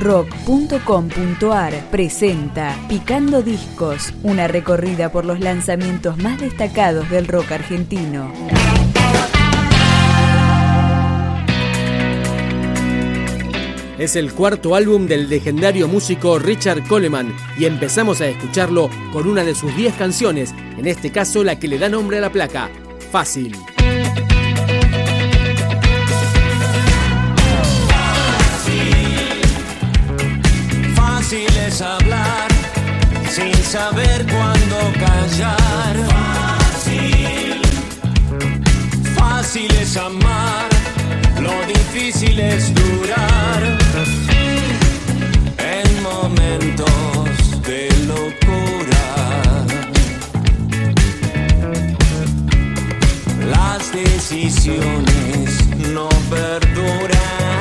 rock.com.ar presenta Picando Discos, una recorrida por los lanzamientos más destacados del rock argentino. Es el cuarto álbum del legendario músico Richard Coleman y empezamos a escucharlo con una de sus 10 canciones, en este caso la que le da nombre a la placa, Fácil. Las decisiones no perduran.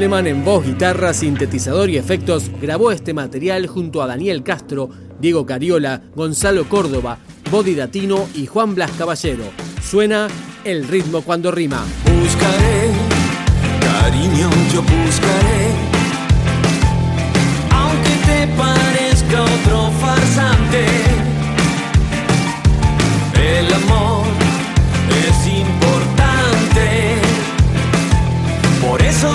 Coleman en voz, guitarra, sintetizador y efectos grabó este material junto a Daniel Castro, Diego Cariola, Gonzalo Córdoba, Body Datino y Juan Blas Caballero. Suena el ritmo cuando rima. Buscaré, cariño, yo buscaré. Aunque te parezca otro farsante, el amor es importante. Por eso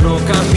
no cambia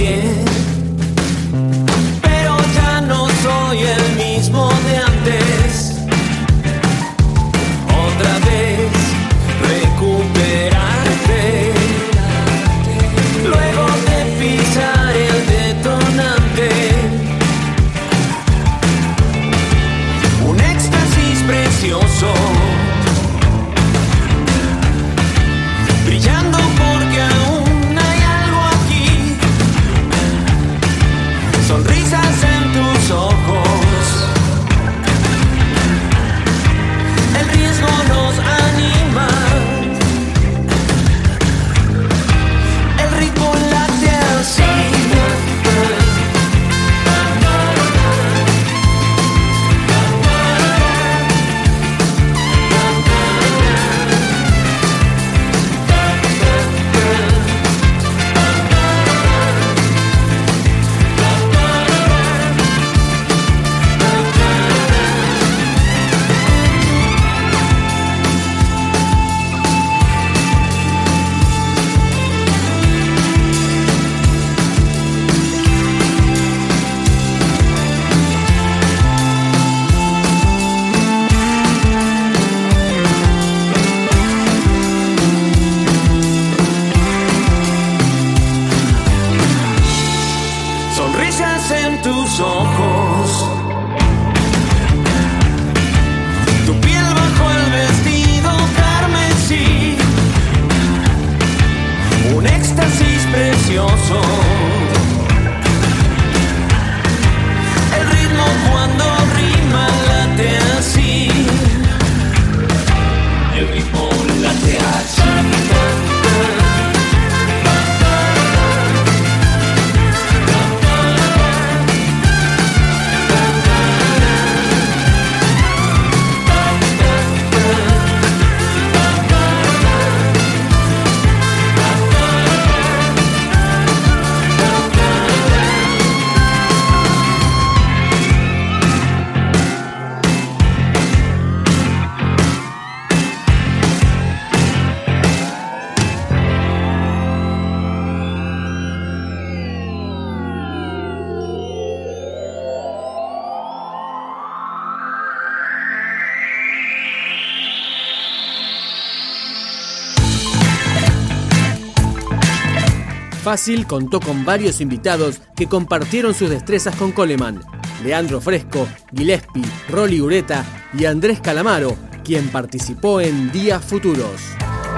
fácil contó con varios invitados que compartieron sus destrezas con Coleman. Leandro Fresco, Gillespie, Rolly Ureta y Andrés Calamaro, quien participó en Días Futuros.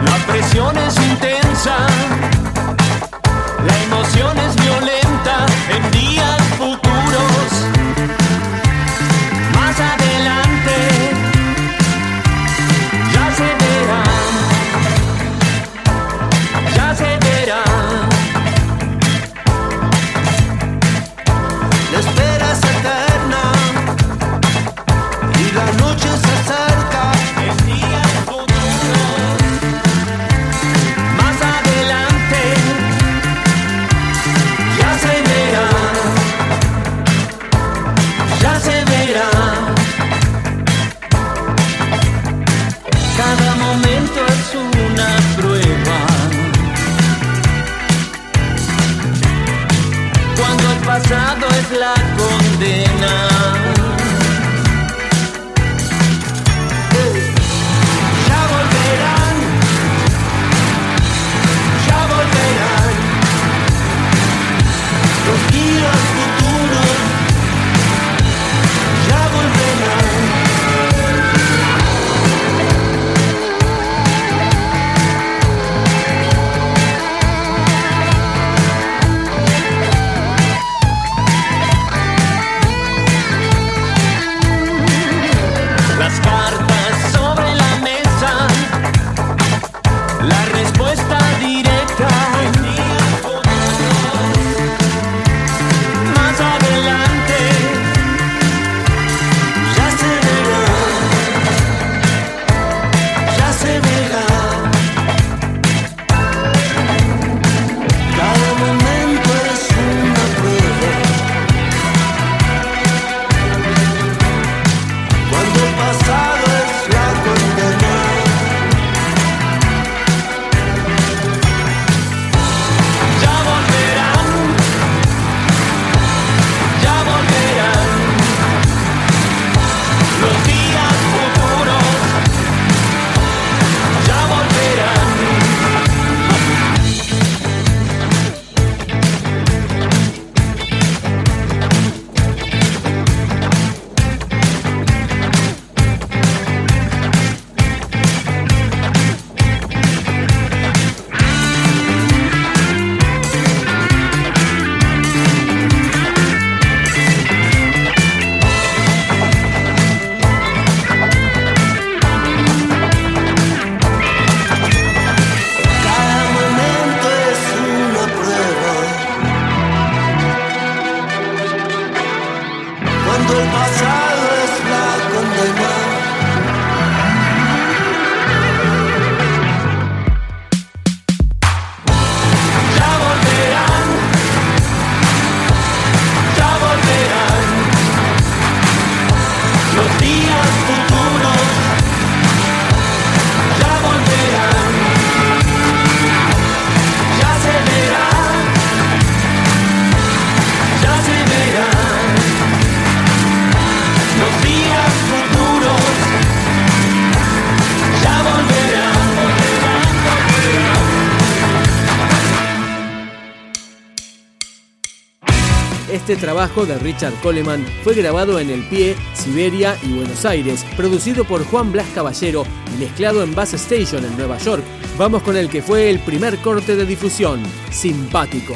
La presión es intensa, la emoción es violenta. Este trabajo de Richard Coleman fue grabado en El Pie, Siberia y Buenos Aires, producido por Juan Blas Caballero y mezclado en Bass Station en Nueva York. Vamos con el que fue el primer corte de difusión, Simpático.